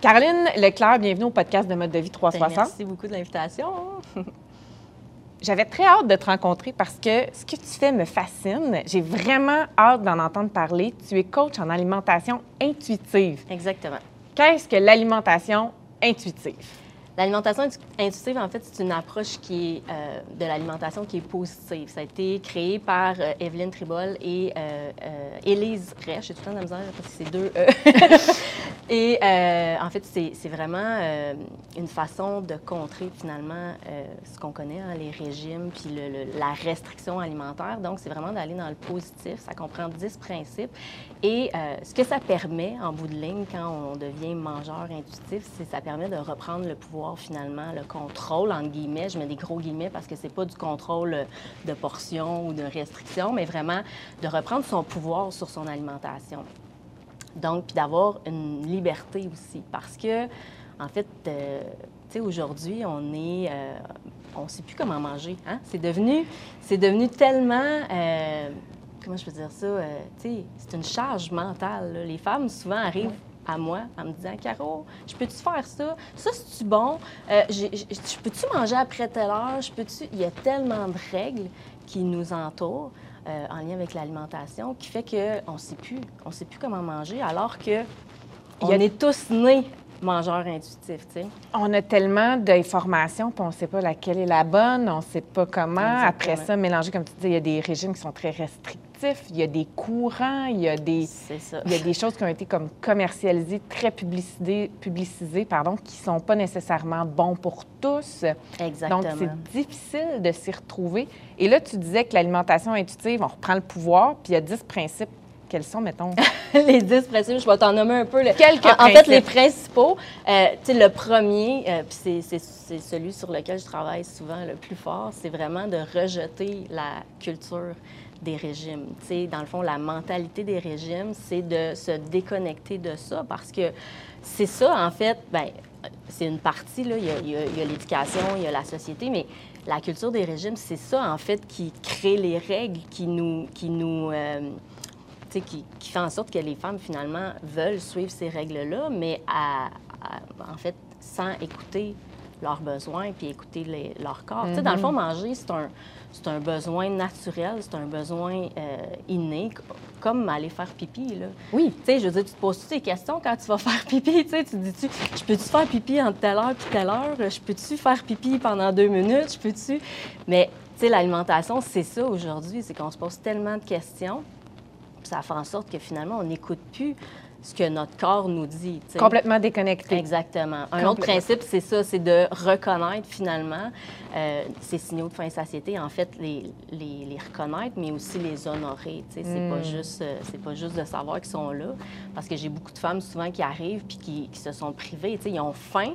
Caroline Leclerc, bienvenue au podcast de Mode de vie 360. Ben, merci beaucoup de l'invitation. J'avais très hâte de te rencontrer parce que ce que tu fais me fascine. J'ai vraiment hâte d'en entendre parler. Tu es coach en alimentation intuitive. Exactement. Qu'est-ce que l'alimentation intuitive? L'alimentation intuitive, en fait, c'est une approche qui est euh, de l'alimentation qui est positive. Ça a été créé par euh, Evelyne Tribol et euh, Élise Reich. J'ai tout le temps de la misère parce que c'est deux E. et en fait, c'est vraiment une façon de contrer finalement ce qu'on connaît, hein, les régimes, puis la restriction alimentaire. Donc, c'est vraiment d'aller dans le positif. Ça comprend 10 principes. Et ce que ça permet, en bout de ligne, quand on devient mangeur intuitif, c'est ça permet de reprendre le pouvoir finalement le contrôle, entre guillemets, je mets des gros guillemets parce que c'est pas du contrôle euh, de portion ou de restriction, mais vraiment de reprendre son pouvoir sur son alimentation. Donc, puis d'avoir une liberté aussi parce que, en fait, euh, tu sais, aujourd'hui, on est... Euh, on ne sait plus comment manger. Hein? C'est devenu, devenu tellement comment je peux dire ça? sais, c'est une charge mentale. Les femmes, souvent, arrivent à moi en me disant Caro, je peux-tu faire ça? Ça, c'est-tu bon? Euh, je peux-tu manger après telle heure? Je peux-tu? Il y a tellement de règles qui nous entourent euh, en lien avec l'alimentation qui fait qu'on ne sait plus. On sait plus comment manger alors que on est tous nés mangeurs intuitifs, tu sais. On a tellement d'informations, puis on ne sait pas laquelle est la bonne, on ne sait pas comment. Après ça, mélanger, comme tu dis, il y a des régimes qui sont très restrictifs il y a des courants, il y a des, Il y a des choses qui ont été comme commercialisées, très publicisées, publicisées pardon, qui ne sont pas nécessairement bons pour tous. Exactement. Donc, c'est difficile de s'y retrouver. Et là, tu disais que l'alimentation intuitive, on reprend le pouvoir, puis il y a 10 principes quels sont, mettons? les 10 principes, je vais t'en nommer un peu. Quelques en, en, fait, les principaux, euh, tu sais, le premier, euh, puis c'est celui sur lequel je travaille souvent le plus fort, c'est vraiment de rejeter la culture des régimes. sais, dans le fond, la mentalité des régimes, c'est de se déconnecter de ça parce que c'est ça, en fait, ben, c'est une partie, là, il y a, l'éducation, il y a la société, mais la culture des régimes, c'est ça, en fait, qui crée les règles, qui nous... Qui nous euh, qui, qui, fait en sorte que les femmes, finalement, veulent suivre ces règles-là, mais à, en fait, sans écouter leurs besoins puis écouter les, leur corps. sais, Dans le fond, mm-hmm. manger, c'est un, un besoin naturel, c'est un besoin euh, inné, comme aller faire pipi. Là. Oui. Tu sais, je veux dire, tu te poses toutes tes questions quand tu vas faire pipi. Tu sais, tu dis-tu, je peux-tu faire pipi entre telle heure et telle heure? Je peux-tu faire pipi pendant deux minutes? Je peux-tu? Mais, tu sais, l'alimentation, c'est ça aujourd'hui, c'est qu'on se pose tellement de questions. Ça fait en sorte que finalement, on n'écoute plus ce que notre corps nous dit. Complètement déconnecté. Exactement. Un autre principe, c'est ça, c'est de reconnaître finalement euh, ces signaux de faim et satiété, en fait, les, les, les reconnaître, mais aussi les honorer. C'est pas hmm. juste euh, c'est pas juste de savoir qu'ils sont là, parce que j'ai beaucoup de femmes souvent qui arrivent puis qui, qui se sont privées. Ils ont faim,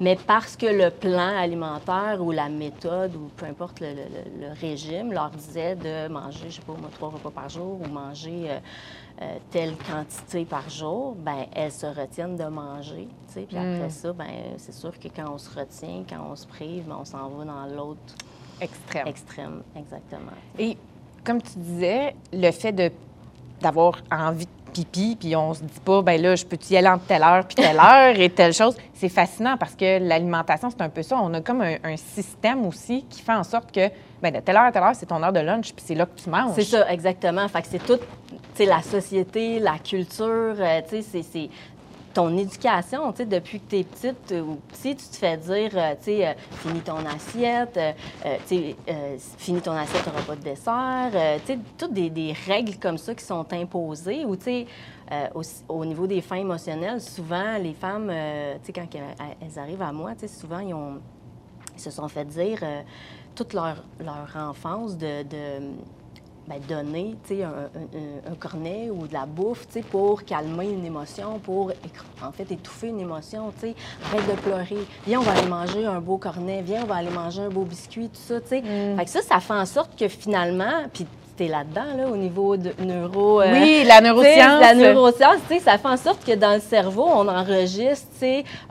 mais parce que le plan alimentaire ou la méthode ou peu importe le, régime leur disait de manger, je sais pas, moi, trois repas par jour ou manger euh, euh, telle quantité par jour, ben elles se retiennent de manger. Puis après mm. ça, ben c'est sûr que quand on se retient, quand on se prive, ben, on s'en va dans l'autre extrême. Extrême, exactement. Et comme tu disais, le fait de d'avoir envie de pipi, puis on se dit pas, ben là, je peux y aller entre telle heure puis telle heure et telle chose. C'est fascinant parce que l'alimentation, c'est un peu ça. On a comme un, système aussi qui fait en sorte que, ben de telle heure à telle heure, c'est ton heure de lunch, puis c'est là que tu manges. C'est ça, exactement. Fait que c'est toute, tu la société, la culture, euh, tu sais, c'est ton éducation, tu sais, depuis que tu es petite ou petit, tu te fais dire, euh, tu sais, euh, finis ton assiette, euh, tu sais, finis ton assiette, tu n'auras pas de dessert, tu sais, toutes des, règles comme ça qui sont imposées ou, tu sais, au, niveau des fins émotionnelles, souvent, les femmes, tu sais, quand elles arrivent à moi, tu sais, souvent, ils, ont, se sont fait dire toute leur, leur enfance de Bien, donner un, un, un, cornet ou de la bouffe pour calmer une émotion, pour en fait étouffer une émotion. sais. Arrête de pleurer. Viens, on va aller manger un beau cornet. Viens, on va aller manger un beau biscuit, tout ça. sais. Mm. Fait que ça, ça fait en sorte que finalement, puis tu es là-dedans, là, au niveau de neuro... Euh, oui, la neuroscience. La neuroscience, ça fait en sorte que dans le cerveau, on enregistre,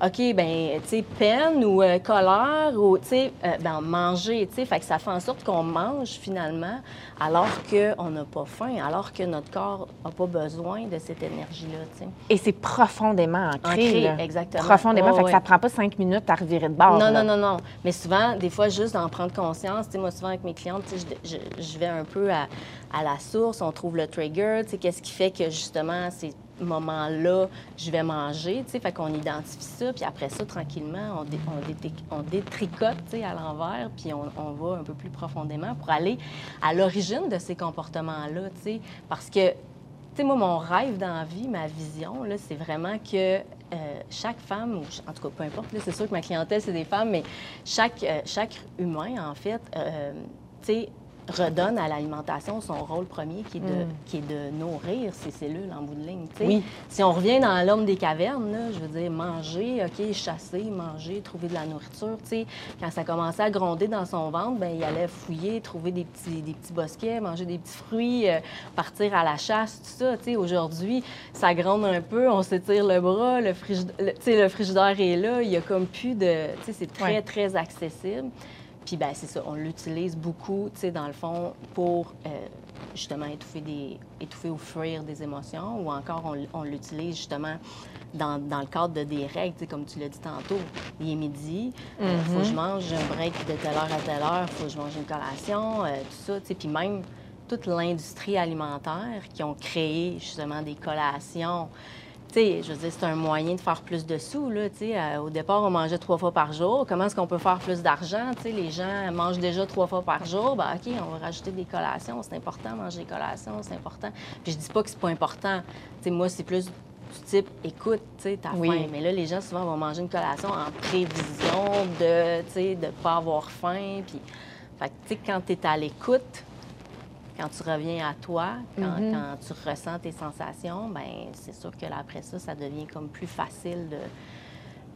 OK, ben tu sais, peine ou euh, colère ou, tu sais, euh, ben, manger, tu sais. Fait que ça fait en sorte qu'on mange, finalement, alors qu'on n'a pas faim, alors que notre corps n'a pas besoin de cette énergie-là, tu sais. Et c'est profondément ancré, ancré exactement. Profondément, fait que ça prend pas cinq minutes à revirer de bord. Non, non, non, non. Mais souvent, des fois, juste d'en prendre conscience, tu sais, moi, souvent, avec mes clientes, tu sais, je, je vais un peu à à la source, on trouve le trigger, qu'est-ce qui fait que justement ces moments-là, je vais manger, tu fait qu'on identifie ça, puis après ça, tranquillement, on, on, détricote, tu sais, à l'envers, puis on, on, va un peu plus profondément pour aller à l'origine de ces comportements-là, tu parce que, moi, mon rêve dans la vie, ma vision, c'est vraiment que euh, chaque femme, ou en tout cas, peu importe, c'est sûr que ma clientèle, c'est des femmes, mais chaque, euh, chaque humain, en fait, euh, tu sais, redonne à l'alimentation son rôle premier qui est de, mm. qui est de nourrir ses cellules en bout de ligne. Oui. Si on revient dans l'homme des cavernes, là, je veux dire, manger, OK, chasser, manger, trouver de la nourriture. Quand ça commençait à gronder dans son ventre, ben il allait fouiller, trouver des petits, des petits bosquets, manger des petits fruits, euh, partir à la chasse, tout ça. Aujourd'hui, ça gronde un peu, on s'étire le bras, le, frigidaire, le frigidaire est là, il y a comme plus de... C'est très, très accessible. Puis, ben c'est ça, on l'utilise beaucoup, tu sais, dans le fond, pour euh, justement étouffer, des, étouffer ou fuir des émotions, ou encore on, l'utilise justement dans, dans, le cadre de des règles, tu sais, comme tu l'as dit tantôt. Il est midi, il euh, faut que je mm-hmm. mange un break de telle heure à telle heure, il faut que je mange une collation, euh, tout ça, tu sais. Puis même toute l'industrie alimentaire qui ont créé justement des collations je veux dire, c'est un moyen de faire plus de sous. Là, euh, au départ, on mangeait trois fois par jour. Comment est-ce qu'on peut faire plus d'argent? Les gens mangent déjà trois fois par jour. Ben, OK, on va rajouter des collations. C'est important, manger des collations, c'est important. Puis je dis pas que c'est pas important. moi, c'est plus du type, écoute, tu sais, t'as faim. Mais là, les gens, souvent, vont manger une collation en prévision de, tu sais, de pas avoir faim. Puis, fait tu sais, quand tu es à l'écoute, quand tu reviens à toi, mm-hmm. quand, tu ressens tes sensations, ben c'est sûr que là, après ça, ça devient comme plus facile de,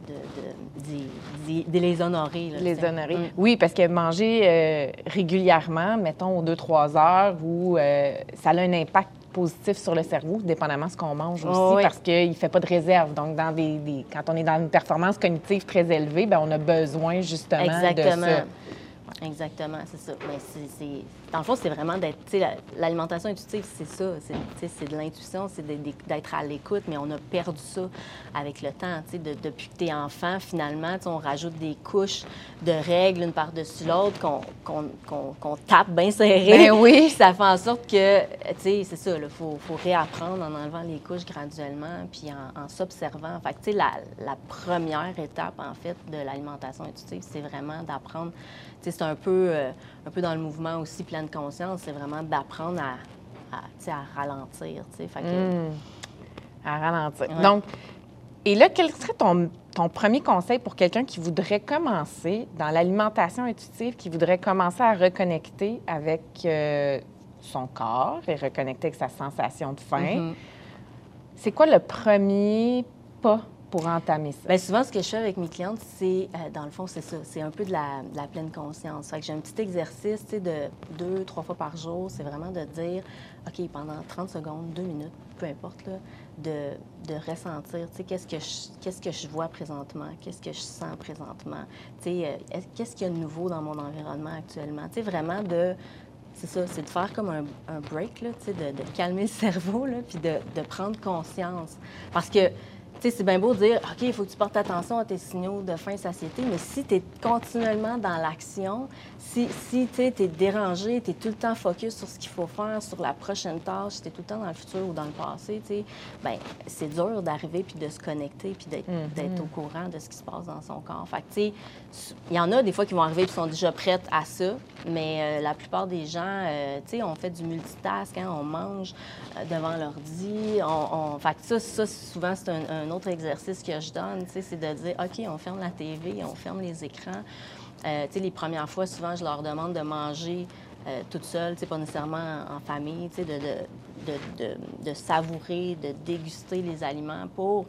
de, les honorer. les honorer. Mm. Oui, parce que manger euh, régulièrement, mettons aux 2-3 heures, où euh, ça a un impact positif sur le cerveau, dépendamment de ce qu'on mange aussi, parce qu'il ne fait pas de réserve. Donc, dans des, quand on est dans une performance cognitive très élevée, bien, on a besoin justement de ça. Exactement, c'est ça. Mais c'est, dans le fond, c'est vraiment d'être. L'alimentation intuitive, c'est ça. C'est, de l'intuition, c'est d'être à l'écoute, mais on a perdu ça avec le temps. De, depuis que tu es enfant, finalement, on rajoute des couches de règles une par-dessus l'autre qu'on, tape bien serré. Ben oui. ça fait en sorte que, c'est ça, il faut, faut, réapprendre en enlevant les couches graduellement, puis en, s'observant. Fait que, la, la première étape, en fait, de l'alimentation intuitive, c'est vraiment d'apprendre c'est un peu, euh, un peu dans le mouvement aussi de conscience, c'est vraiment d'apprendre à, à, ralentir. Fait que... Mmh. À ralentir. Donc, et là, quel serait ton, ton premier conseil pour quelqu'un qui voudrait commencer dans l'alimentation intuitive, qui voudrait commencer à reconnecter avec euh, son corps et reconnecter avec sa sensation de faim? Mmh. C'est quoi le premier pas pour entamer ça? Bien, souvent, ce que je fais avec mes clientes, c'est, euh, dans le fond, c'est ça. C'est un peu de la, pleine conscience. Fait que j'ai un petit exercice, tu sais, de deux, trois fois par jour. C'est vraiment de dire, OK, pendant 30 secondes, deux minutes, peu importe, là, de, de ressentir, tu sais, qu'est-ce que je, qu'est-ce que je vois présentement? Qu'est-ce que je sens présentement? Tu sais, euh, qu'est-ce qu'il y a de nouveau dans mon environnement actuellement? Tu sais, vraiment de c'est ça, c'est de faire comme un, break, là, de, de calmer le cerveau, puis de, de prendre conscience. Parce que sais, c'est bien beau de dire, OK, il faut que tu portes attention à tes signaux de faim et satiété, mais si tu es continuellement dans l'action, si, si tu es dérangé, tu es tout le temps focus sur ce qu'il faut faire, sur la prochaine tâche, tu es tout le temps dans le futur ou dans le passé, tu sais, bien, c'est dur d'arriver puis de se connecter puis mm-hmm. d'être au courant de ce qui se passe dans son corps. Fait tu sais, il y en a des fois qui vont arriver et qui sont déjà prêtes à ça, mais euh, la plupart des gens, euh, tu sais, on fait du multitask, hein, on mange euh, devant l'ordi, on, on... Fait ça, ça, souvent, c'est un un autre exercice que je donne, c'est de dire, OK, on ferme la TV, on ferme les écrans. Euh, les premières fois, souvent, je leur demande de manger euh, toute seule, pas nécessairement en famille, de, de, de, de, savourer, de déguster les aliments pour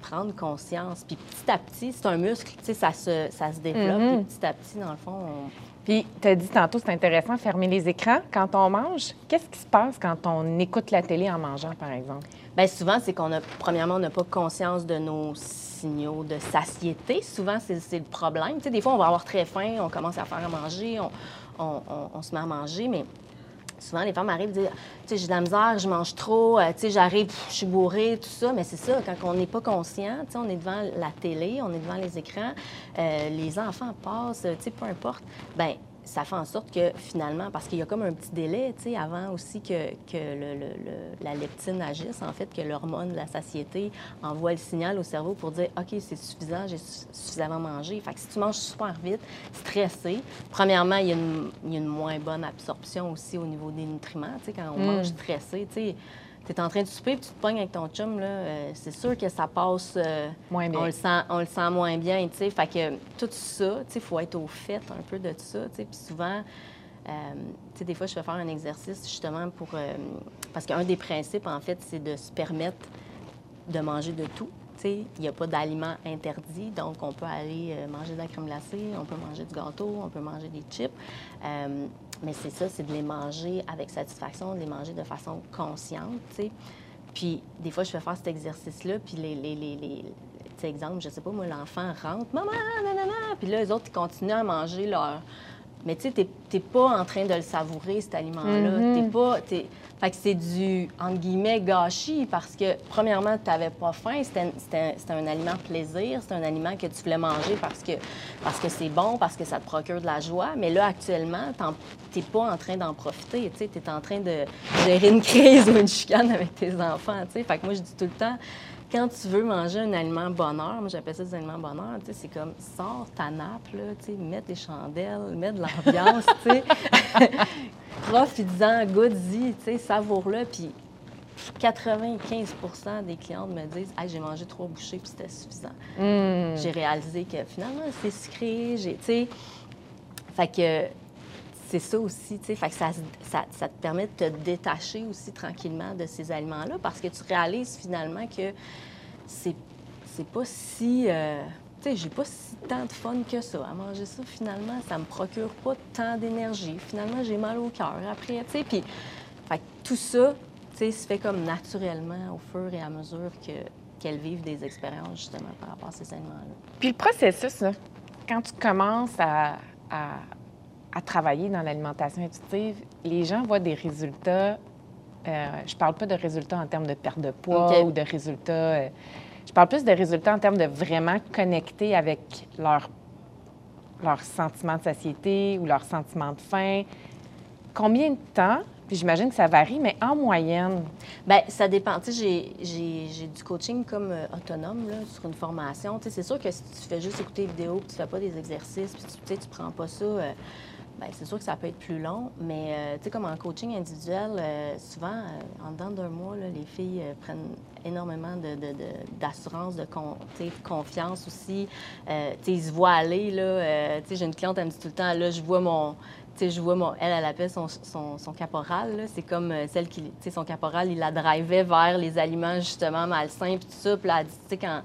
prendre conscience. Puis petit à petit, c'est un muscle, ça se, ça se développe. Mm-hmm. petit à petit, dans le fond, on... Puis, tu as dit tantôt, c'est intéressant, fermer les écrans quand on mange. Qu'est-ce qui se passe quand on écoute la télé en mangeant, par exemple? Bien, souvent, c'est qu'on a, premièrement, on n'a pas conscience de nos signaux de satiété. Souvent, c'est le problème. Tu sais, des fois, on va avoir très faim, on commence à faire à manger, on, on se met à manger, mais souvent, les femmes arrivent et disent Tu sais, j'ai de la misère, je mange trop, euh, tu sais, j'arrive, je suis bourrée, tout ça. Mais c'est ça, quand on n'est pas conscient, tu sais, on est devant la télé, on est devant les écrans, euh, les enfants passent, tu sais, peu importe. Bien, ça fait en sorte que finalement, parce qu'il y a comme un petit délai, tu sais, avant aussi que, que la leptine agisse, en fait, que l'hormone de la satiété envoie le signal au cerveau pour dire OK, c'est suffisant, j'ai suffisamment mangé. Fait que si tu manges super vite, stressé, premièrement, il y, a une, moins bonne absorption aussi au niveau des nutriments, tu sais, quand on mm. mange stressé, tu sais tu es en train de souper puis tu te pognes avec ton chum, là, euh, c'est sûr que ça passe. Euh, moins bien. On le, sent, on le sent moins bien, tu sais. Fait que tout ça, tu sais, il faut être au fait un peu de tout ça, tu sais. Puis souvent, euh, tu sais, des fois, je vais faire un exercice justement pour. parce qu'un des principes, en fait, c'est de se permettre de manger de tout. Il n'y a pas d'aliments interdits, donc on peut aller manger de la crème glacée, on peut manger du gâteau, on peut manger des chips. Mais c'est ça, c'est de les manger avec satisfaction, de les manger de façon consciente, tu sais. Puis des fois, je fais faire cet exercice-là, puis les, les, les, exemple, je sais pas, moi, l'enfant rentre, maman, nanana, puis là, les autres, ils continuent à manger leur, mais tu sais, tu n'es pas en train de le savourer, cet aliment-là. Mm-hmm. T'es pas. Fait que c'est du, entre guillemets, gâchis parce que, premièrement, tu n'avais pas faim. C'était un aliment plaisir. C'est un aliment que tu voulais manger parce que parce que c'est bon, parce que ça te procure de la joie. Mais là, actuellement, tu n'es pas en train d'en profiter. Tu es en train de gérer une crise ou une chicane avec tes enfants. Fait que moi, je dis tout le temps, quand tu veux manger un aliment bonheur, moi j'appelle ça des aliments bonheur, c'est comme sors ta nappe, là, mets des chandelles, mets de l'ambiance, profite-en, goûte-y, savoure-le, puis 95% des clientes me disent hey, j'ai mangé trois bouchées puis c'était suffisant. Hmm. J'ai réalisé que finalement c'est sucré, j'ai fait que c'est ça aussi, tu fait que ça, ça, te permet de te détacher aussi tranquillement de ces aliments-là parce que tu réalises finalement que c'est, c'est pas si. Euh, tu sais, j'ai pas si tant de fun que ça à manger ça. Finalement, ça me procure pas tant d'énergie. Finalement, j'ai mal au cœur après, tu sais. Puis, fait tout ça, tu sais, se fait comme naturellement au fur et à mesure que, qu'elles vivent des expériences, justement, par rapport à ces aliments-là. Puis le processus, quand tu commences à travailler dans l'alimentation intuitive, les gens voient des résultats. Euh, je parle pas de résultats en termes de perte de poids ou de résultats. Euh, je parle plus de résultats en termes de vraiment connecter avec leur, leur sentiment de satiété ou leur sentiment de faim. Combien de temps? Puis j'imagine que ça varie, mais en moyenne. Bien, ça dépend. Tu sais, j'ai du coaching comme euh, autonome là, sur une formation. Tu sais, c'est sûr que si tu fais juste écouter les vidéos, puis tu fais pas des exercices, puis tu sais, tu prends pas ça. Bien, c'est sûr que ça peut être plus long, mais euh, tu sais, comme en coaching individuel, euh, souvent, euh, en dedans d'un mois, les filles prennent énormément d'assurance, de, confiance aussi. tu sais, ils se voient aller, tu sais, j'ai une cliente, elle me dit tout le temps, là, je vois mon... Tu sais, je vois mon... Elle, elle appelle son, son, caporal, C'est comme celle qui... Tu sais, son caporal, il la drivait vers les aliments, justement, malsains, puis tout ça. Puis là, tu sais, quand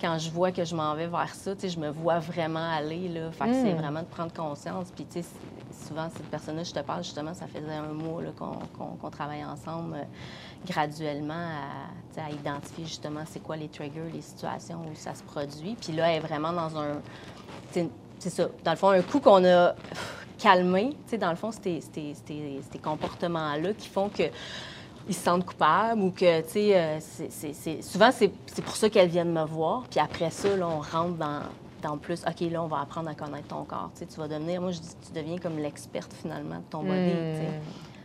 quand je vois que je m'en vais vers ça, je me vois vraiment aller. Là. Fait que c'est hmm. vraiment de prendre conscience. Puis, tu sais, souvent, cette personne-là, je te parle, justement, ça faisait un mois qu'on travaille ensemble euh, graduellement à, à, identifier, justement, c'est quoi les triggers, les situations où ça se produit. Puis là, elle est vraiment dans un... C'est ça. Dans le fond, un coup qu'on a calmé, tu sais, dans le fond, c'était ces comportements-là qui font que ils se sentent coupables ou que, tu sais, euh, c'est, souvent, c'est, pour ça qu'elles viennent me voir. Puis après ça, là, on rentre dans, dans plus, OK, là, on va apprendre à connaître ton corps. Tu sais, tu vas devenir, moi, je dis, tu deviens comme l'experte, finalement, de ton body, tu sais.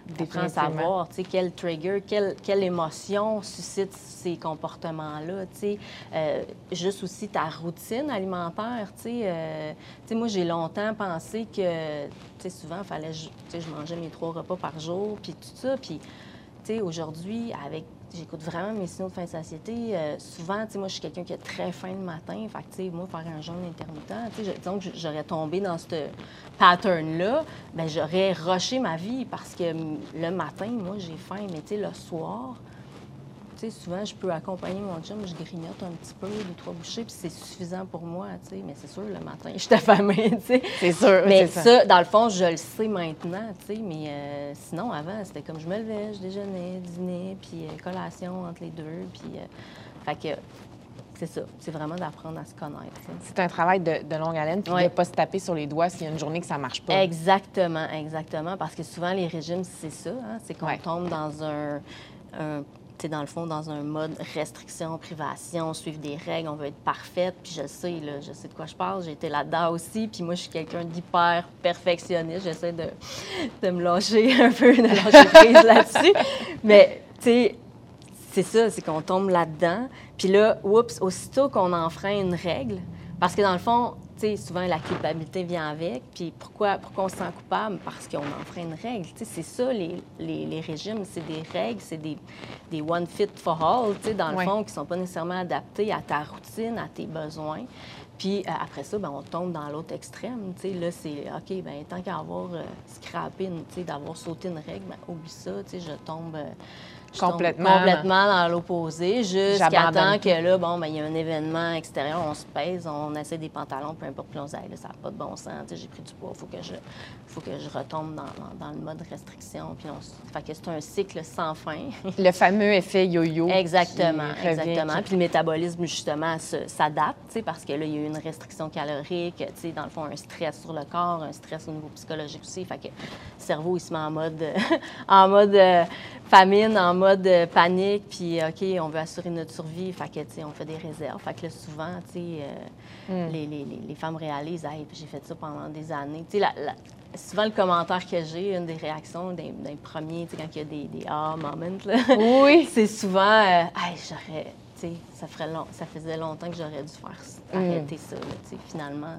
Hmm. apprends à savoir, tu sais, quel trigger, quelle, quelle émotion suscite ces comportements-là, tu sais. Euh, juste aussi ta routine alimentaire, tu sais. Euh, tu sais, moi, j'ai longtemps pensé que, tu sais, souvent, il fallait, tu sais, je mangeais mes trois repas par jour, puis tout ça, puis aujourd'hui, avec j'écoute vraiment mes signaux de faim de satiété. Euh, souvent, moi, je suis quelqu'un qui a très faim le matin. Fait que, moi, faire un jeûne intermittent, que j'aurais tombé dans ce pattern-là, bien, j'aurais rushé ma vie parce que le matin, moi, j'ai faim. Mais, tu le soir, souvent, je peux accompagner mon chum, je grignote un petit peu, deux, trois bouchées, puis c'est suffisant pour moi, tu sais. Mais c'est sûr, le matin, je suis affamée, tu sais. C'est sûr, Mais ça. dans le fond, je le sais maintenant, tu sais. Mais euh, sinon, avant, c'était comme je me levais, je déjeunais, dîner, puis euh, collation entre les deux, puis... fait que c'est ça. C'est vraiment d'apprendre à se connaître. C'est un travail de, longue haleine, puis de ne pas se taper sur les doigts s'il y a une journée que ça ne marche pas. Exactement, exactement. Parce que souvent, les régimes, c'est ça. Hein. C'est qu'on tombe dans un, un dans le fond, dans un mode restriction, privation, suivre des règles, on veut être parfaite. Puis je sais, là, je sais de quoi je parle, j'ai été là-dedans aussi. Puis moi, je suis quelqu'un d'hyper perfectionniste. J'essaie de, de, me lâcher un peu, de lâcher prise là-dessus. Mais, tu sais, c'est ça, c'est qu'on tombe là-dedans. Puis là, oups, aussitôt qu'on enfreint une règle, parce que dans le fond, tu sais, souvent la culpabilité vient avec. Puis pourquoi, pourquoi on se sent coupable? Parce qu'on enfreint une règle. Tu sais, c'est ça, les, les, régimes, c'est des règles, c'est des, des one fit for all, tu sais, dans le fond, qui sont pas nécessairement adaptés à ta routine, à tes besoins. Puis euh, après ça, ben, on tombe dans l'autre extrême. Tu sais, là, c'est OK, ben tant qu'à avoir euh, scrappé, tu sais, d'avoir sauté une règle, ben, oublie ça, tu sais, je tombe. Euh, complètement. complètement dans l'opposé, jusqu'à temps que là, bon, ben, il y a un événement extérieur, on se pèse, on essaie des pantalons, peu importe, puis on se dit, ça n'a pas de bon sens, j'ai pris du poids, il faut que je faut que je retombe dans, dans, le mode restriction. Puis on, fait que c'est un cycle sans fin. le fameux effet yo-yo. Exactement, exactement. Puis le métabolisme, justement, s'adapte, parce que là, il y a une restriction calorique, dans le fond, un stress sur le corps, un stress au niveau psychologique aussi. Fait que le cerveau, il se met en mode, en mode euh, famine, en mode euh, panique, puis OK, on veut assurer notre survie, fait que, on fait des réserves. Fait que là, souvent, tu sais, euh, hmm. les, les, les, femmes réalisent, hey, j'ai fait ça pendant des années. Tu sais, la, souvent le commentaire que j'ai, une des réactions d'un premier, tu sais, quand il y a des, des ah moments, là, oui. c'est souvent, euh, hey, j'aurais, tu sais, ça, ferait long, ça faisait longtemps que j'aurais dû faire hmm. arrêter ça, finalement.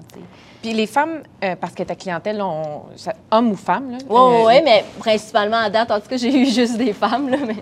Puis les femmes, euh, parce que ta clientèle, on, homme ou femme, là? Oui, euh, oui, mais principalement à date, en tout cas, j'ai eu juste des femmes, là, mais...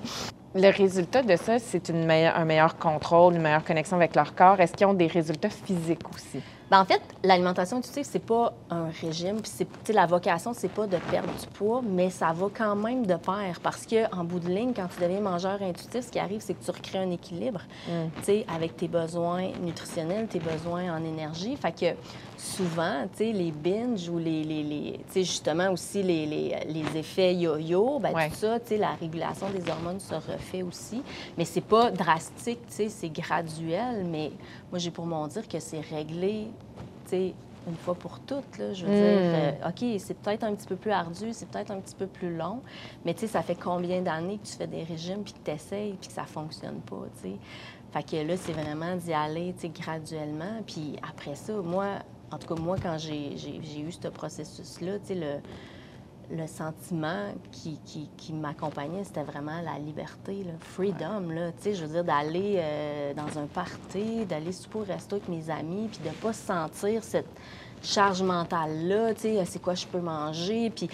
Le résultat de ça, c'est une un meilleur contrôle, une meilleure connexion avec leur corps. Est-ce qu'ils ont des résultats physiques aussi? Bien, en fait, l'alimentation intuitive, c'est pas un régime. Puis c'est, la vocation, c'est pas de perdre du poids, mais ça va quand même de pair. Parce qu'en bout de ligne, quand tu deviens mangeur intuitif, ce qui arrive, c'est que tu recrées un équilibre, mm. tu sais, avec tes besoins nutritionnels, tes besoins en énergie. Fait que souvent, tu sais, les binges ou les, les, les tu sais, justement aussi les, les, les effets yo-yo, ben tout ça, tu sais, la régulation des hormones se refait aussi. Mais c'est pas drastique, tu sais, c'est graduel. Mais moi, j'ai pour mon dire que c'est réglé une fois pour toutes. Là, je veux dire, hmm. euh, OK, c'est peut-être un petit peu plus ardu, c'est peut-être un petit peu plus long, mais tu sais, ça fait combien d'années que tu fais des régimes, puis que tu essayes, puis que ça fonctionne pas, tu sais? Fait que là, c'est vraiment d'y aller, tu sais, graduellement. Puis après ça, moi, en tout cas, moi, quand j'ai eu ce processus-là, tu sais, le le sentiment qui, qui, m'accompagnait, c'était vraiment la liberté, le freedom. Là, je veux dire, d'aller euh, dans un party, d'aller souper au resto avec mes amis, puis de ne pas sentir cette charge mentale-là, c'est quoi je peux manger, puis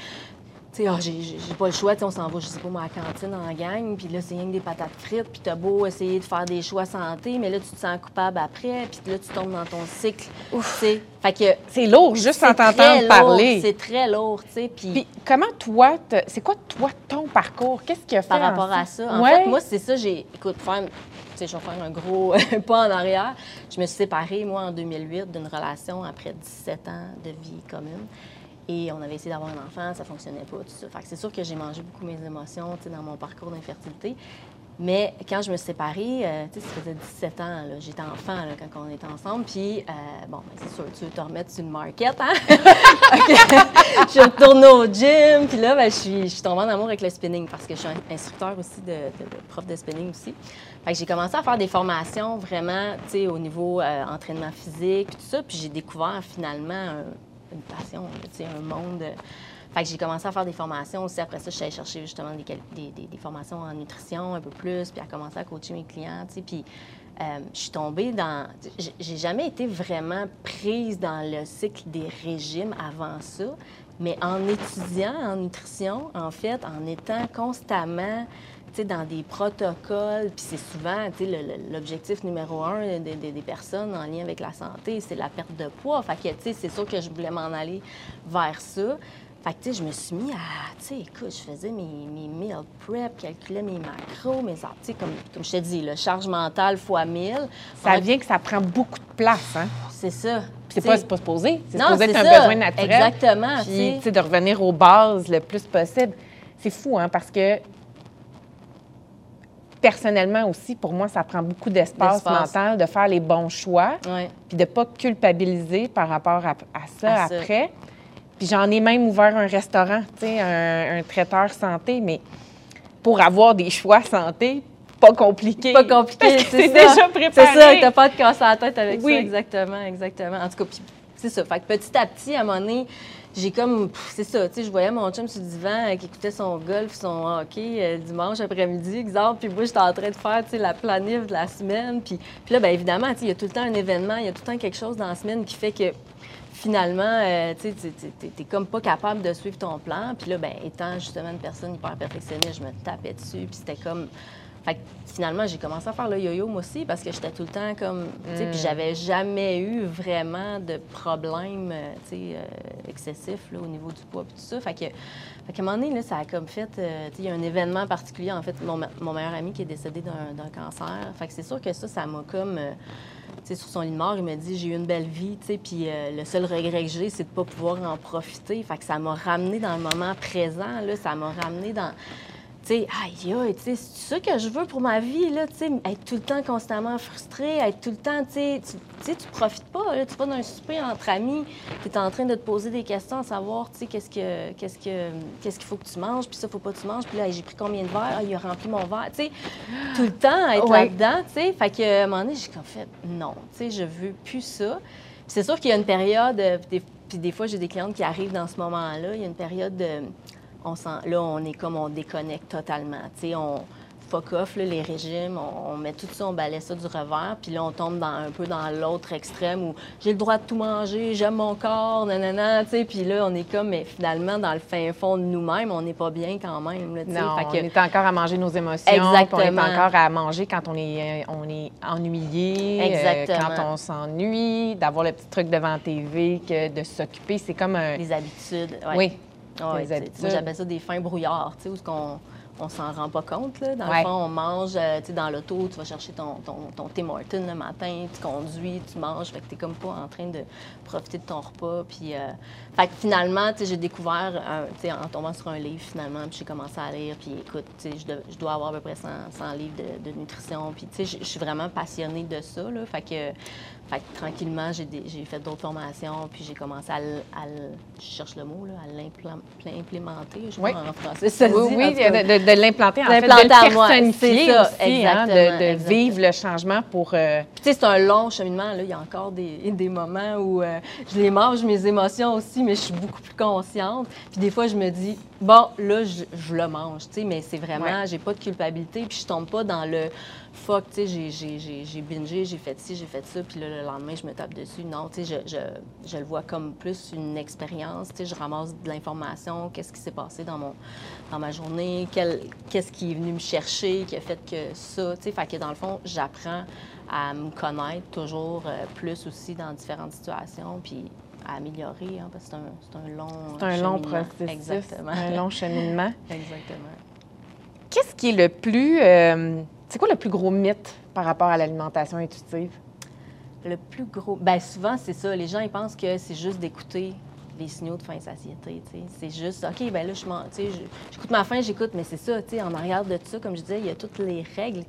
tu oh, j'ai pas le choix, on s'en va, je sais pas, moi, à la cantine en gang, puis là, c'est rien que des patates frites, puis t'as beau essayer de faire des choix santé, mais là, tu te sens coupable après, puis là, tu tombes dans ton cycle. Fait que... C'est lourd, juste en t'entendre parler. C'est très lourd, tu sais. Puis... comment toi, c'est quoi, toi, ton parcours? Qu'est-ce qui a fait Par rapport à ça? En fait, moi, c'est ça, j'ai... Écoute, faire... je vais faire un gros pas en arrière. Je me suis séparée, moi, en 2008, d'une relation après 17 ans de vie commune. Et on avait essayé d'avoir un enfant, ça fonctionnait pas, tout ça. Fait c'est sûr que j'ai mangé beaucoup mes émotions dans mon parcours d'infertilité. Mais quand je me suis séparée, euh, ça faisait 17 ans, j'étais enfant quand on était ensemble. Puis, euh, bon, ben, c'est sûr, tu veux te remettre sur le market, hein? je retourne au gym, puis là, ben, je, suis, je suis tombée en amour avec le spinning parce que je suis instructeur aussi, de, prof de spinning aussi. Fait j'ai commencé à faire des formations vraiment, tu sais, au niveau euh, entraînement physique, tout ça. Puis j'ai découvert finalement une passion, un monde. Euh, fait j'ai commencé à faire des formations aussi. Après ça, je suis allée chercher justement des, formations en nutrition un peu plus, puis à commencer à coacher mes clients, tu. Puis euh, je suis tombée dans... J'ai jamais été vraiment prise dans le cycle des régimes avant ça, mais en étudiant en nutrition, en fait, en étant constamment dans des protocoles, puis c'est souvent l'objectif numéro un des, des, personnes en lien avec la santé, c'est la perte de poids. Fait que, c'est sûr que je voulais m'en aller vers ça. Fait que, tu sais, je me suis mis à, tu sais, écoute, je faisais mes, mes meal prep, calculais mes macros, mes, tu sais, comme, comme je te dis, le charge mentale fois 1000. Ça vient que ça prend beaucoup de place, hein? C'est ça. C'est pas, supposé. C'est supposé être un besoin naturel. Exactement. Puis, tu sais, de revenir aux bases le plus possible. C'est fou, hein, parce que personnellement aussi, pour moi, ça prend beaucoup d'espace mental de faire les bons choix, puis de ne pas culpabiliser par rapport à, ça après. Puis j'en ai même ouvert un restaurant, tu sais, un, traiteur santé, mais pour avoir des choix santé, pas compliqué. Pas compliqué, c'est déjà préparé. C'est ça, t'as pas de casse à la tête avec ça, exactement, exactement. En tout cas, c'est ça. Fait que petit à petit, à un moment donné, j'ai comme, c'est ça, tu sais, je voyais mon chum sur le divan euh, qui écoutait son golf, son hockey euh, dimanche après-midi, exemple, puis moi, j'étais en train de faire, tu sais, la planif de la semaine, puis, puis là, bien évidemment, tu sais, il y a tout le temps un événement, il y a tout le temps quelque chose dans la semaine qui fait que finalement, euh, tu sais, t'es comme pas capable de suivre ton plan, puis là, ben étant justement une personne hyper perfectionniste, je me tapais dessus, puis c'était comme fait finalement, j'ai commencé à faire le yo-yo moi aussi parce que j'étais tout le temps comme. Puis mm. j'avais jamais eu vraiment de problème euh, euh, excessif là, au niveau du poids et tout ça. Fait que, fait qu'à un moment donné, là, ça a comme fait. Euh, il y a un événement particulier, en fait, mon, mon meilleur ami qui est décédé d'un cancer. Fait que c'est sûr que ça, ça m'a comme. sais, sur son lit de mort, il m'a dit j'ai eu une belle vie, puis le seul regret que j'ai, c'est de ne pas pouvoir en profiter. Fait que ça m'a ramené dans le moment présent, là, ça m'a ramené dans tu sais, aïe, c'est ça que je veux pour ma vie, là, tu sais, être tout le temps constamment frustré, être tout le temps, tu sais, tu tu profites pas, là, tu vas dans un souper entre amis, tu es en train de te poser des questions, à savoir, tu sais, qu'est-ce que, qu'est-ce que, qu'est-ce qu'il faut que tu manges, puis ça, faut pas que tu manges, puis là, j'ai pris combien de verres, ah, il a rempli mon verre, tu sais, tout le temps, être là-dedans, tu sais, fait que, à un moment donné, j'ai comme fait, non, tu sais, je veux plus ça. c'est sûr qu'il y a une période, euh, puis des fois, j'ai des clientes qui arrivent dans ce moment-là, il y a une période de on là, on est comme on déconnecte totalement. Tu sais, on fuck off les régimes, on, met tout ça, on balaie ça du revers, puis là, on tombe dans, un peu dans l'autre extrême où j'ai le droit de tout manger, j'aime mon corps, nanana, tu sais, puis là, on est comme, mais finalement, dans le fin fond de nous-mêmes, on n'est pas bien quand même. Là, non, on est encore à manger nos émotions, Exactement. on est encore à manger quand on est, on est ennuyé, euh, quand on s'ennuie, d'avoir le petit truc devant la TV, que de s'occuper, c'est comme un... Les habitudes, Oui, moi, j'appelle ça des fins brouillards, tu sais, où qu'on on s'en rend pas compte. Là. Dans le fond, on mange, euh, tu sais, dans l'auto, tu vas chercher ton, ton, ton Tim le matin, tu conduis, tu manges, fait que t'es comme pas en train de profiter de ton repas. Puis, euh, fait que finalement, tu sais, j'ai découvert, tu sais, en tombant sur un livre, finalement, puis j'ai commencé à lire, puis écoute, tu sais, je, dois avoir à peu près 100, 100 livres de, de, nutrition, puis tu sais, je suis vraiment passionnée de ça, là. Fait que fait que tranquillement, j'ai fait d'autres formations, puis j'ai commencé à, je cherche le mot, là, à l'implémenter, je crois en français. Ça oui, oui, de, l'implanter, en fait, de le personnifier ça, aussi, hein, de, vivre le changement pour... Euh, tu sais, c'est un long cheminement, là. Il y a encore des, des moments où euh, je les mange, mes émotions aussi, mais je suis beaucoup plus consciente. Puis des fois, je me dis, bon, là, je, le mange, tu sais, mais c'est vraiment, j'ai pas de culpabilité, puis je tombe pas dans le fuck, tu sais, j'ai bingé, j'ai fait ci, j'ai fait ça, puis le lendemain, je me tape dessus. Non, tu sais, je, je, le vois comme plus une expérience, tu sais, je ramasse de l'information, qu'est-ce qui s'est passé dans, mon, dans ma journée, qu'est-ce qui est venu me chercher, qui a fait que ça, tu sais, fait que dans le fond, j'apprends à me connaître toujours euh, plus aussi dans différentes situations, puis à améliorer, hein, parce que c'est un, un, long C'est un long processus, Exactement. un long cheminement. Exactement. Qu'est-ce qui est le plus... Euh, c'est quoi le plus gros mythe par rapport à l'alimentation intuitive? Le plus gros. Bien, souvent, c'est ça. Les gens, ils pensent que c'est juste d'écouter les signaux de faim et satiété. C'est juste, OK, ben là, je j'écoute ma faim, j'écoute, mais c'est ça, en arrière de ça, comme je disais, il y a toutes les règles.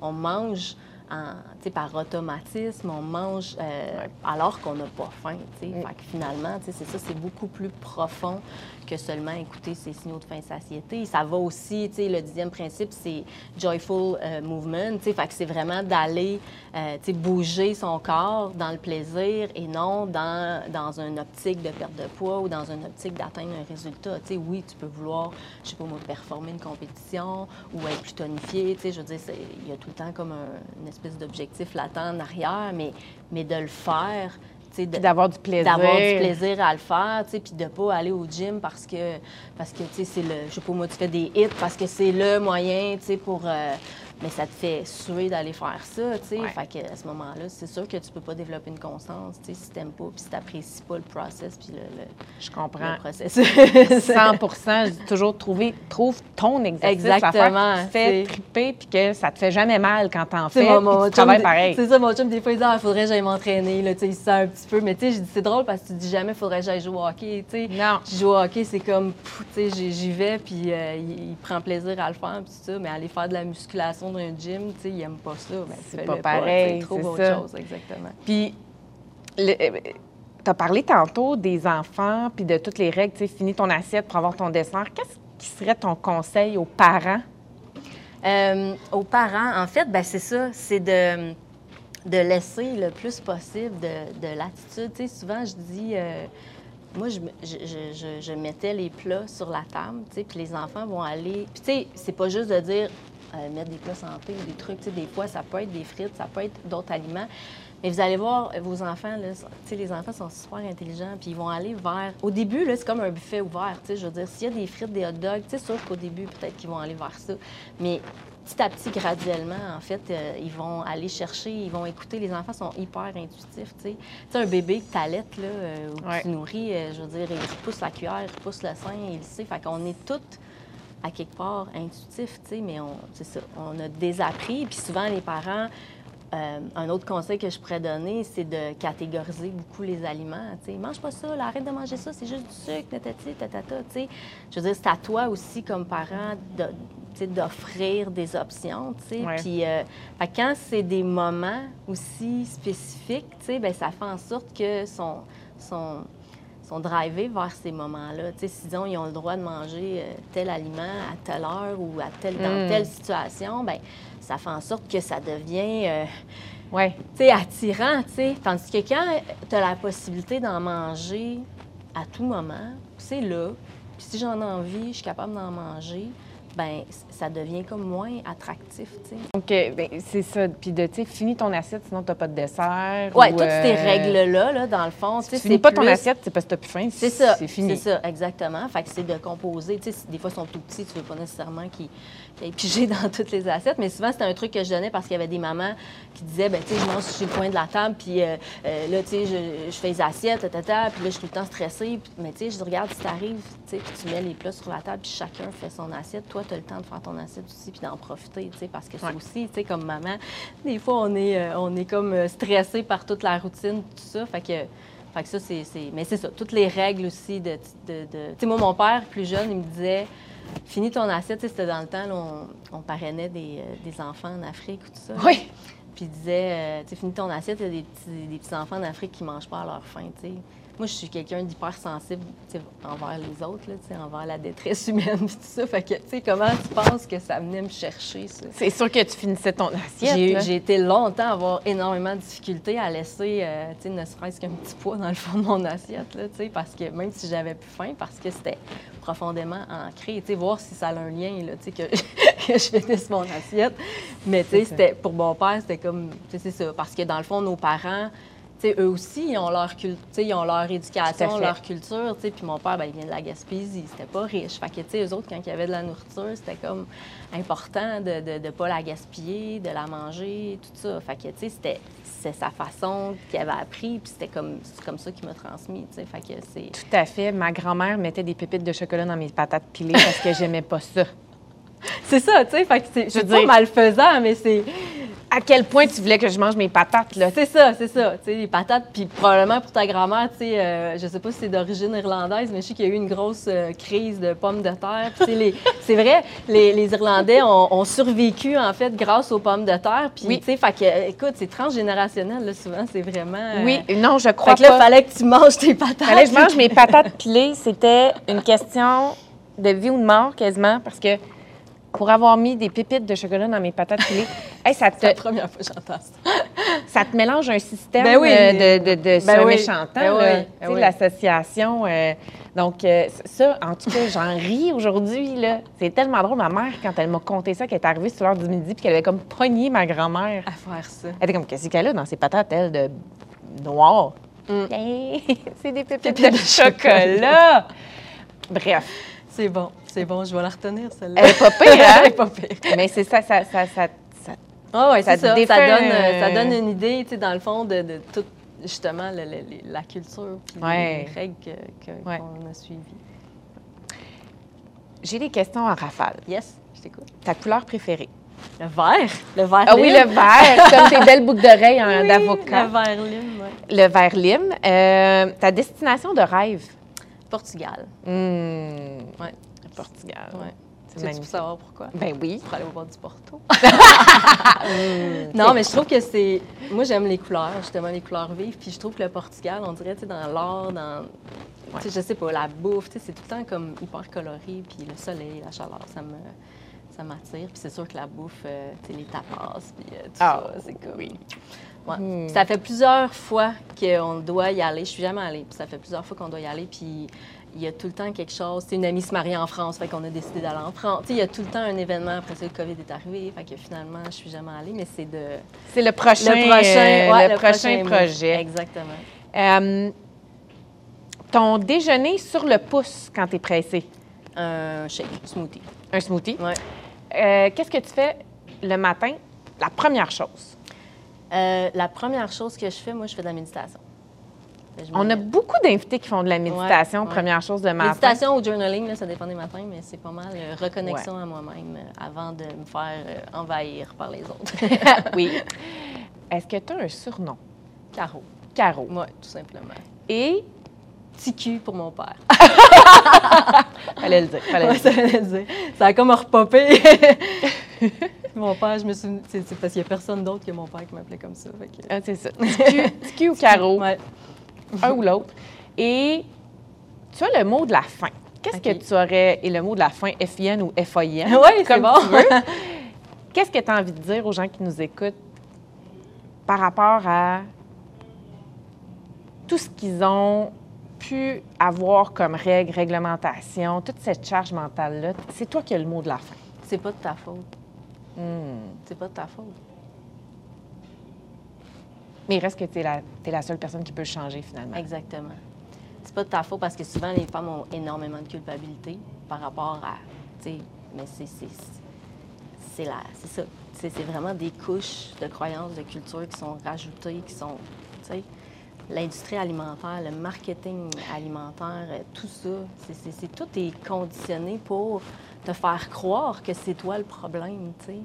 On mange en, par automatisme, on mange euh, alors qu'on n'a pas faim. Mm. Fait que finalement, c'est ça, c'est beaucoup plus profond que seulement écouter ces signaux de faim et satiété. Ça va aussi, le dixième principe, c'est joyful euh, movement. Fait que c'est vraiment d'aller euh, bouger son corps dans le plaisir et non dans, dans une optique de perte de poids ou dans une optique d'atteindre un résultat. sais, oui, tu peux vouloir, je sais pas moi, performer une compétition ou être plus tonifié. Je veux dire, il y a tout le temps comme un, une espèce d'objectif latent en arrière, mais, mais de le faire d'avoir du plaisir. D'avoir du plaisir à le faire, puis de ne pas aller au gym parce que, parce que c'est le, je sais pas moi, tu fais des hits parce que c'est le moyen, pour, euh, mais ça te fait suer d'aller faire ça, tu sais. Fait que à ce moment-là, c'est sûr que tu peux pas développer une constance, tu sais, si t'aimes pas, puis si t'apprécies pas le process, puis le, Je comprends. Le processus. 100 toujours trouver, trouve ton exercice, Exactement. Qui fait triper, puis que ça te fait jamais mal quand t'en fais, mon, tu travailles pareil. C'est ça, mon chum, des fois, il dit, ah, faudrait que j'aille m'entraîner, là, tu sais, il se sent un petit peu, mais tu sais, je dis, c'est drôle parce que tu dis jamais, faudrait que j'aille jouer au hockey, tu sais. Non. Je joue au hockey, c'est comme, tu sais, j'y vais, puis euh, il, prend plaisir à le faire, puis tout ça, mais aller faire de la musculation dans un gym, tu sais, il n'aime pas ça. Ben, c'est pas pareil. C'est autre ça. chose, exactement. Puis, euh, tu as parlé tantôt des enfants, puis de toutes les règles, tu sais, finis ton assiette pour avoir ton dessert. Qu'est-ce qui serait ton conseil aux parents? Euh, aux parents, en fait, ben c'est ça, c'est de, de laisser le plus possible de, de l'attitude. Tu sais, souvent, je dis, euh, moi, je, je, je, mettais les plats sur la table, tu sais, puis les enfants vont aller. Puis, tu sais, c'est pas juste de dire, euh, mettre des plats santé ou des trucs. des fois, ça peut être des frites, ça peut être d'autres aliments. Mais vous allez voir, euh, vos enfants, là, les enfants sont super intelligents, puis ils vont aller vers... Au début, c'est comme un buffet ouvert. Je veux dire, s'il y a des frites, des hot dogs, c'est sûr qu'au début, peut-être qu'ils vont aller vers ça. Mais petit à petit, graduellement, en fait, euh, ils vont aller chercher, ils vont écouter. Les enfants sont hyper intuitifs, tu sais. un bébé que t'allaites, là, ou que tu nourris, je veux dire, il pousse la cuillère, il pousse le sein, il le sait. Fait qu'on est toutes à quelque part intuitif, tu sais, mais on, c'est ça, on a désappris. Puis souvent, les parents, euh, un autre conseil que je pourrais donner, c'est de catégoriser beaucoup les aliments. Tu sais, mange pas ça, arrête de manger ça, c'est juste du sucre, tatati, tatata, tu sais. Je veux dire, c'est à toi aussi, comme parent, de, d'offrir des options, tu sais. Puis, euh, quand c'est des moments aussi spécifiques, tu sais, bien, ça fait en sorte que son, son sont drivés vers ces moments-là. Tu sais, disons, ils ont le droit de manger euh, tel aliment à telle heure ou à telle, dans mm. telle situation, ben ça fait en sorte que ça devient euh, ouais. tu sais, attirant. Tu sais. Tandis que quand tu as la possibilité d'en manger à tout moment, c'est là. Puis si j'en ai envie, je suis capable d'en manger ben ça devient comme moins attractif, tu sais. OK, ben c'est ça. Puis de, tu sais, finis ton assiette, sinon t'as pas de dessert. Oui, toutes ces euh, règles-là, là, dans le fond, tu sais, finis pas ton assiette, c'est parce que t'as plus faim. C'est ça. C'est fini. C'est ça, exactement. Fait que c'est de composer. Tu sais, des fois, ils sont tout petits, tu veux pas nécessairement qu'ils qu pigé dans toutes les assiettes, mais souvent, c'était un truc que je donnais parce qu'il y avait des mamans qui disaient, ben tu sais, je mange sur le coin de la table, puis euh, euh, là, tu sais, je, je, fais les assiettes, tata, puis là, je suis tout le temps stressée. mais tu sais, je dis, regarde, si t'arrives, tu sais, puis tu mets les plats sur la table, puis chacun fait son assiette, toi, tu as le temps de faire ton assiette aussi, puis d'en profiter, tu sais, parce que c'est aussi, tu sais, comme maman, des fois, on est, euh, on est comme euh, stressé par toute la routine, tout ça, fait que... Fait que ça, c'est... Mais c'est ça, toutes les règles aussi de... de, Tu sais, moi, mon père, plus jeune, il me disait... Finis ton assiette, c'était dans le temps, là, on, parrainait des, euh, des, enfants en Afrique ou tout ça. Oui. Puis il disait, tu sais, finis ton assiette, il y a des petits, des petits enfants en Afrique qui ne mangent pas à leur faim, tu sais moi, je suis quelqu'un d'hyper sensible envers les autres, là, envers la détresse humaine tout ça. Fait que, tu sais, comment tu penses que ça venait me chercher, ça? C'est sûr que tu finissais ton assiette. J'ai été longtemps à avoir énormément de difficultés à laisser, euh, tu sais, ne serait-ce qu'un petit poids dans le fond de mon assiette, là, tu sais, parce que même si j'avais plus faim, parce que c'était profondément ancré, tu sais, voir si ça a un lien, là, tu sais, que, que je finisse mon assiette. Mais, tu sais, pour mon père, c'était comme, tu sais, c'est ça, parce que dans le fond, nos parents, eux aussi, ils ont leur, ils ont leur éducation, leur culture. Puis mon père, ben, il vient de la Gaspésie, c'était pas riche. Fait que, eux autres, quand il y avait de la nourriture, c'était comme important de ne pas la gaspiller, de la manger, tout ça. Fait que, c'était c'est sa façon qu'il avait appris, puis c'était comme, comme ça qu'il m'a transmis, Fait que c'est... Tout à fait. Ma grand-mère mettait des pépites de chocolat dans mes patates pilées parce que j'aimais pas ça. c'est ça, tu sais. Fait que c'est, je pas malfaisant, mais c'est à quel point tu voulais que je mange mes patates, là. C'est ça, c'est ça. Tu sais, les patates, puis probablement pour ta grand-mère, tu sais, euh, je sais pas si c'est d'origine irlandaise, mais je sais qu'il y a eu une grosse euh, crise de pommes de terre. c'est vrai, les, Irlandais ont, survécu, en fait, grâce aux pommes de terre. Puis, oui. tu sais, fait que, écoute, c'est transgénérationnel, là, souvent, c'est vraiment... Euh, oui, non, je crois fait que là, fallait que tu manges tes patates. Fallait que je mange mes patates pilées. C'était une question de vie ou de mort, quasiment, parce que pour avoir mis des pépites de chocolat dans mes patates pilées. ça te... C'est la première fois que j'entends ça. ça te mélange un système ben euh, de, de, de ben oui. ben oui. l'association. Euh, donc, euh, ça, en tout cas, j'en ris aujourd'hui. C'est tellement drôle. Ma mère, quand elle m'a conté ça, qu'elle est arrivée sur l'heure du midi, puis qu'elle avait comme pogné ma grand-mère. À faire ça. Elle était comme, qu'est-ce qu'elle a dans ses patates, elle, de noir? Mm. c'est des pépites, de chocolat. Bref. C'est bon. C'est bon, je vais la retenir, celle-là. Elle est pas pire, hein? Elle est pas pire. Mais c'est ça, ça, ça, Ah oui, ça, ça. Ça, donne, ça donne une idée, tu sais, dans le fond, de, de toute, justement, la culture et les règles qu'on a suivies. J'ai des questions en rafale. Yes, je t'écoute. Ta couleur préférée? Le vert. Le vert Ah oui, le vert, comme tes belles boucles d'oreilles oui, d'avocat. Le vert lime, oui. Le vert lime. Euh, ta destination de rêve? Portugal. Mmh. Oui. Portugal. Ouais. Tu peux savoir pourquoi? Ben oui. Pour aller au bord du Porto. non, mais je trouve que c'est... Moi, j'aime les couleurs, justement, les couleurs vives. Puis je trouve que le Portugal, on dirait, tu sais, dans l'art, dans... Ouais. Je sais pas, la bouffe, c'est tout le temps comme hyper coloré. Puis le soleil, la chaleur, ça me ça m'attire. Puis c'est sûr que la bouffe, euh, les tapas, puis euh, tout ah, ça, c'est comme... Oui. Ouais. Hmm. Ça fait plusieurs fois qu'on doit y aller. Je suis jamais allée. Puis ça fait plusieurs fois qu'on doit y aller. Puis il y a tout le temps quelque chose. C'est une amie se marie en France, fait qu'on a décidé d'aller en France. il y a tout le temps un événement. Après ça, le COVID est arrivé, fait que finalement, je suis jamais allée, mais c'est de. C'est le prochain. Le prochain, le, prochain, projet. Exactement. Euh, ton déjeuner sur le pouce quand tu es pressé? Un shake, smoothie. Un smoothie? Oui. Euh, qu'est-ce que tu fais le matin, la première chose? Euh, la première chose que je fais, moi, je fais de la méditation. On a beaucoup d'invités qui font de la méditation, première chose de matin. Méditation ou journaling, ça dépend des matins, mais c'est pas mal euh, reconnexion à moi-même avant de me faire envahir par les autres. oui. Est-ce que tu as un surnom? Caro. Caro. Oui, tout simplement. Et TQ pour mon père. fallait le dire. Fallait le dire. Ça a comme repopé. mon père, je me suis. C'est parce qu'il n'y a personne d'autre que mon père qui m'appelait comme ça. Ah, c'est ça. TQ, ou Caro. Ouais. Un ou l'autre. Et tu as le mot de la fin. Qu'est-ce que tu aurais. Et le mot de la fin, FIN ou FAIN? Oui, c'est bon. Qu'est-ce que tu as envie de dire aux gens qui nous écoutent par rapport à tout ce qu'ils ont pu avoir comme règle, réglementation, toute cette charge mentale-là, c'est toi qui as le mot de la fin. C'est pas de ta faute. Hmm. C'est pas de ta faute. Mais il reste que tu es, es, la seule personne qui peut changer finalement. Exactement. C'est pas de ta faute parce que souvent les femmes ont énormément de culpabilité par rapport à. Tu sais, mais c'est. Ça. C'est vraiment des couches de croyances, de culture qui sont rajoutées, qui sont. L'industrie alimentaire, le marketing alimentaire, euh, tout ça, c'est, tout est conditionné pour te faire croire que c'est toi le problème, tu sais.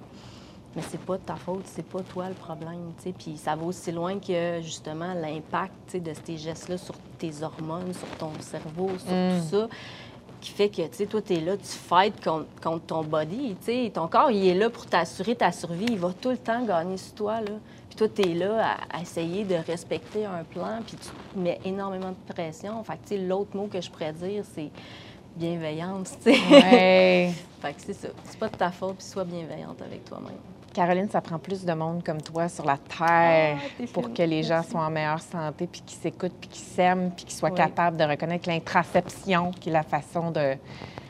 Mais c'est pas de ta faute, c'est pas toi le problème, tu sais. Puis ça va aussi loin que, justement, l'impact, tu sais, de ces gestes-là sur tes hormones, sur ton cerveau, sur tout mm. ça, qui fait que, tu sais, toi, tu es là, tu fights contre, contre ton body, tu sais. Ton corps, il est là pour t'assurer ta survie. Il va tout le temps gagner sur toi, là toi, tu es là à, essayer de respecter un plan, puis tu mets énormément de pression. Fait que, l'autre mot que je pourrais dire, c'est bienveillance, tu sais. Ouais. fait que c'est ça. C'est pas de ta faute, puis sois bienveillante avec toi-même. Caroline, ça prend plus de monde comme toi sur la Terre ah, pour que les gens soient en meilleure santé, puis qu'ils s'écoutent, puis qu'ils s'aiment, puis qu'ils soient capables de reconnaître l'intraception, qui est la façon de,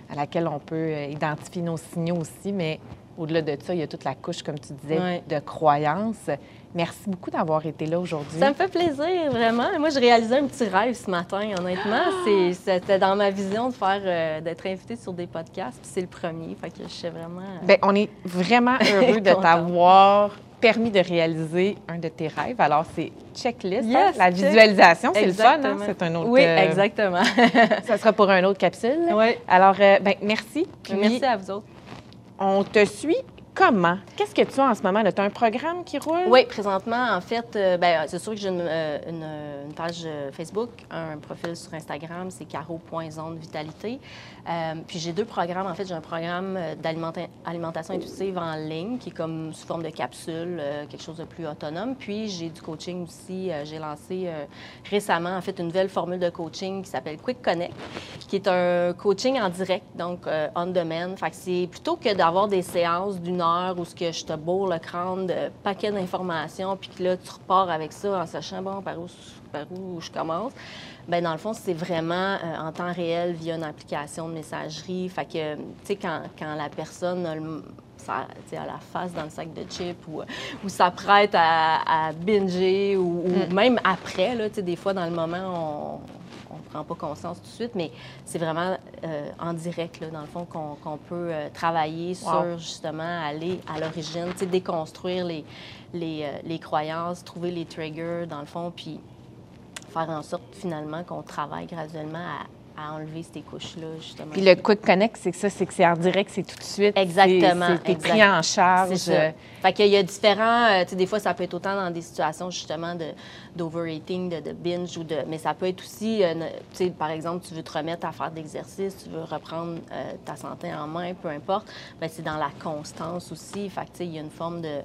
à laquelle on peut euh, identifier nos signaux aussi. Mais au-delà de ça, il y a toute la couche, comme tu disais, de croyances. Merci beaucoup d'avoir été là aujourd'hui. Ça me fait plaisir, vraiment. Moi, je réalisais un petit rêve ce matin, honnêtement. Ah! C'était dans ma vision de faire, euh, d'être invitée sur des podcasts, puis c'est le premier. Fait que je suis vraiment. Euh, Bien, on est vraiment heureux de t'avoir permis de réaliser un de tes rêves. Alors, c'est checklist, hein? la visualisation, c'est le fun, hein? c'est un autre... Oui, euh, exactement. ça sera pour un autre capsule. Oui. Alors, ben, merci. merci à vous autres. On te suit comment? Qu'est-ce que tu as en ce moment? Tu as un programme qui roule? Oui, présentement, en fait, euh, ben, c'est sûr que j'ai une, euh, page euh, Facebook, un profil sur Instagram, c'est caro.zonevitalité. Euh, puis j'ai deux programmes. En fait, j'ai un programme d'alimentation intuitive en ligne qui est comme sous forme de capsule, quelque chose de plus autonome. Puis j'ai du coaching aussi. j'ai lancé récemment, en fait, une nouvelle formule de coaching qui s'appelle Quick Connect, qui est un coaching en direct, donc on demand. Fait que c'est plutôt que d'avoir des séances d'une heure où ce que je te bourre le crâne de paquets d'informations, puis que là, tu repars avec ça en sachant, bon, par où, par où je commence. Bien, dans le fond, c'est vraiment euh, en temps réel via une application de messagerie. Fait que, tu sais, quand, quand, la personne a le ça, à la face dans le sac de chips ou, ou s'apprête à, à binger ou, mm. même après, là, des fois dans le moment, on prend pas conscience tout de suite, mais c'est vraiment euh, en direct, là, dans le fond, qu'on peut euh, travailler sur justement aller à l'origine, déconstruire les, les, euh, les, croyances, trouver les triggers, dans le fond, puis faire en sorte finalement qu'on travaille graduellement à enlever ces couches-là, justement. Puis le Quick Connect, c'est que ça, c'est que c'est en direct, c'est tout de suite. Exactement. C'est pris en charge. C'est Fait qu'il y a différents... Euh, tu sais, des fois, ça peut être autant dans des situations, justement, de d'overeating, de, de, binge, ou de, mais ça peut être aussi, euh, tu sais, par exemple, tu veux te remettre à faire de l'exercice, tu veux reprendre euh, ta santé en main, peu importe, bien, c'est dans la constance aussi. Fait que, tu sais, il y a une forme de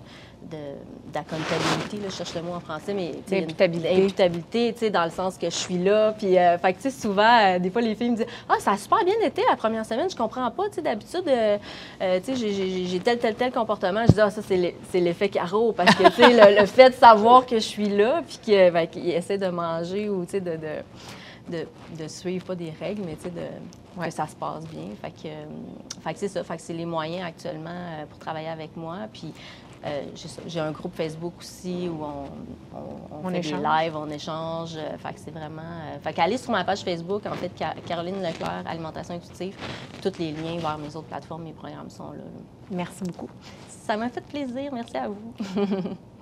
d'accountability, je cherche le mot en français, mais imputabilité, tu sais, dans le sens que je suis là. Puis, euh, fait que, tu sais, souvent, des fois, les filles me disent Ah, ça a super bien été la première semaine, je comprends pas, tu sais, d'habitude, tu sais, j'ai tel, tel, tel comportement. Je dis Ah, ça, c'est l'effet carreau, parce que, tu sais, le, fait de savoir que je suis là, puis que ben, qui essaie de manger ou de, de, de, de, suivre pas des règles, mais de, que ça se passe bien. Fait que, euh, fait c'est ça. Fait que c'est les moyens actuellement euh, pour travailler avec moi. Puis euh, j'ai un groupe Facebook aussi où on, on, fait des lives, on échange. fait que c'est vraiment. fait qu'aller sur ma page Facebook, en fait, Caroline Leclerc, Alimentation intuitive, tous les liens vers mes autres plateformes, mes programmes sont là. Merci beaucoup. Ça m'a fait plaisir. Merci à vous.